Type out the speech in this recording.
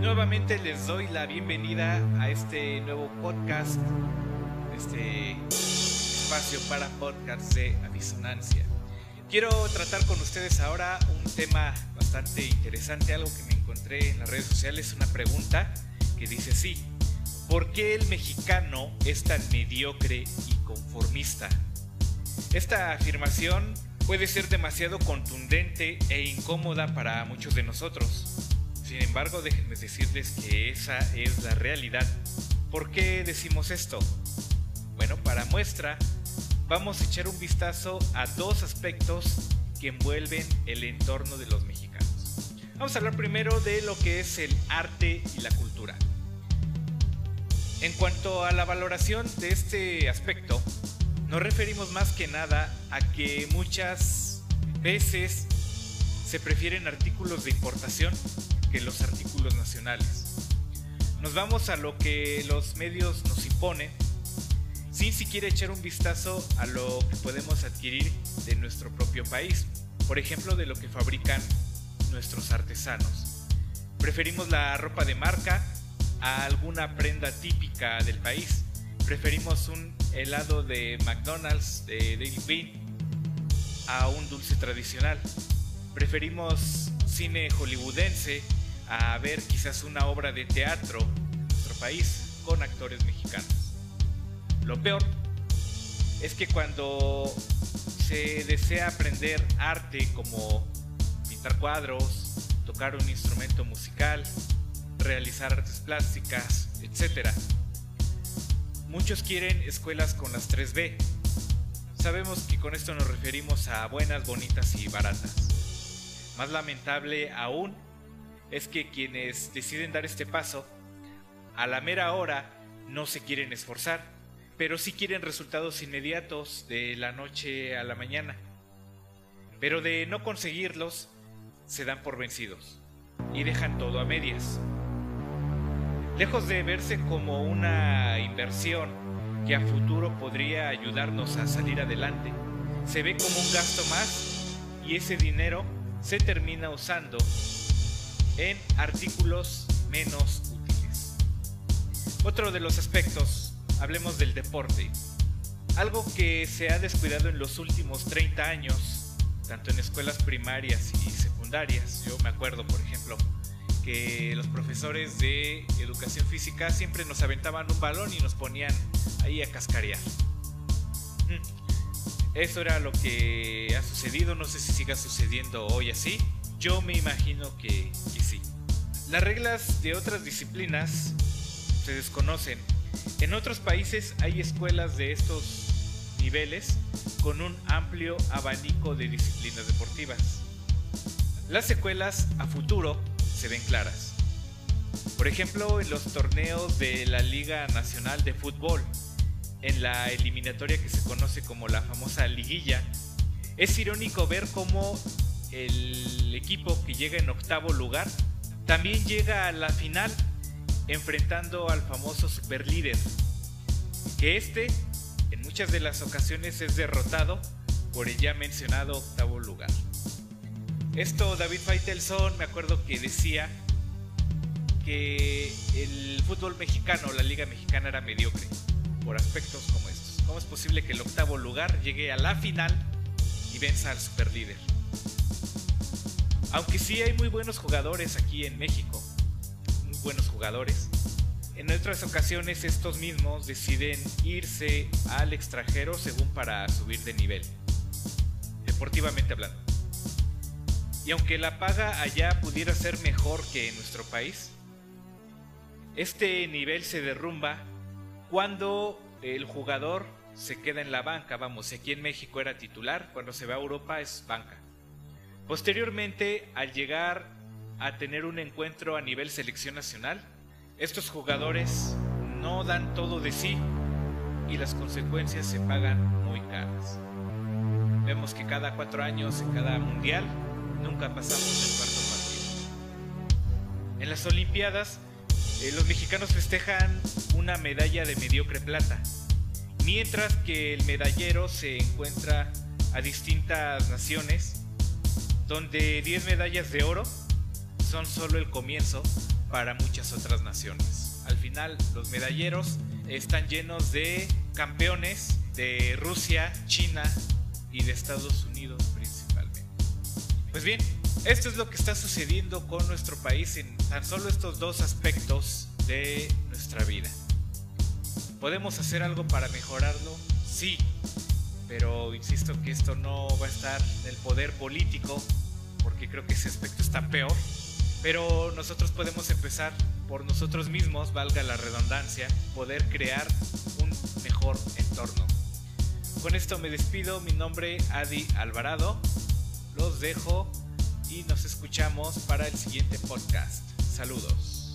Nuevamente les doy la bienvenida a este nuevo podcast, este espacio para podcast de Adisonancia. Quiero tratar con ustedes ahora un tema bastante interesante, algo que me encontré en las redes sociales, una pregunta que dice así, ¿por qué el mexicano es tan mediocre y conformista? Esta afirmación puede ser demasiado contundente e incómoda para muchos de nosotros. Sin embargo, déjenme decirles que esa es la realidad. ¿Por qué decimos esto? Bueno, para muestra, vamos a echar un vistazo a dos aspectos que envuelven el entorno de los mexicanos. Vamos a hablar primero de lo que es el arte y la cultura. En cuanto a la valoración de este aspecto, nos referimos más que nada a que muchas veces se prefieren artículos de importación que los artículos nacionales. Nos vamos a lo que los medios nos imponen sin siquiera echar un vistazo a lo que podemos adquirir de nuestro propio país, por ejemplo de lo que fabrican nuestros artesanos. Preferimos la ropa de marca a alguna prenda típica del país. Preferimos un helado de McDonald's de Daily Queen a un dulce tradicional. Preferimos cine hollywoodense a ver quizás una obra de teatro en nuestro país con actores mexicanos. Lo peor es que cuando se desea aprender arte como pintar cuadros, tocar un instrumento musical, realizar artes plásticas, etc. Muchos quieren escuelas con las 3B. Sabemos que con esto nos referimos a buenas, bonitas y baratas. Más lamentable aún es que quienes deciden dar este paso, a la mera hora no se quieren esforzar, pero sí quieren resultados inmediatos de la noche a la mañana. Pero de no conseguirlos, se dan por vencidos y dejan todo a medias. Lejos de verse como una inversión que a futuro podría ayudarnos a salir adelante, se ve como un gasto más y ese dinero se termina usando en artículos menos útiles. Otro de los aspectos, hablemos del deporte. Algo que se ha descuidado en los últimos 30 años, tanto en escuelas primarias y secundarias. Yo me acuerdo, por ejemplo, que los profesores de educación física siempre nos aventaban un balón y nos ponían ahí a cascarear. Mm. Eso era lo que ha sucedido, no sé si siga sucediendo hoy así. Yo me imagino que, sí. Las reglas de otras disciplinas se desconocen. En otros países hay escuelas de estos niveles con un amplio abanico de disciplinas deportivas. Las secuelas a futuro se ven claras. Por ejemplo, en los torneos de la Liga Nacional de Fútbol, en la eliminatoria que se conoce como la famosa liguilla, es irónico ver cómo el equipo que llega en octavo lugar también llega a la final enfrentando al famoso superlíder, que este en muchas de las ocasiones es derrotado por el ya mencionado octavo lugar. Esto David Faitelson me acuerdo que decía que el fútbol mexicano, la liga mexicana era mediocre por aspectos como estos. ¿Cómo es posible que el octavo lugar llegue a la final y venza al superlíder? Aunque sí hay muy buenos jugadores aquí en México, muy buenos jugadores. En otras ocasiones estos mismos deciden irse al extranjero según para subir de nivel, deportivamente hablando. Y aunque la paga allá pudiera ser mejor que en nuestro país, este nivel se derrumba cuando el jugador se queda en la banca. Vamos, aquí en México era titular, cuando se va a Europa es banca. Posteriormente, al llegar a tener un encuentro a nivel selección nacional, estos jugadores no dan todo de sí y las consecuencias se pagan muy caras. Vemos que cada cuatro años en cada mundial nunca pasamos el cuarto partido. En las Olimpiadas, eh, los mexicanos festejan una medalla de mediocre plata, mientras que el medallero se encuentra a distintas naciones donde 10 medallas de oro son solo el comienzo para muchas otras naciones. Al final, los medalleros están llenos de campeones de Rusia, China y de Estados Unidos principalmente. Pues bien, esto es lo que está sucediendo con nuestro país en tan solo estos dos aspectos de nuestra vida. ¿Podemos hacer algo para mejorarlo? Sí, pero insisto que esto no va a estar en el poder político, porque creo que ese aspecto está peor. Pero nosotros podemos empezar por nosotros mismos, valga la redundancia, poder crear un mejor entorno. Con esto me despido, mi nombre Adi Alvarado, los dejo y nos escuchamos para el siguiente podcast. Saludos.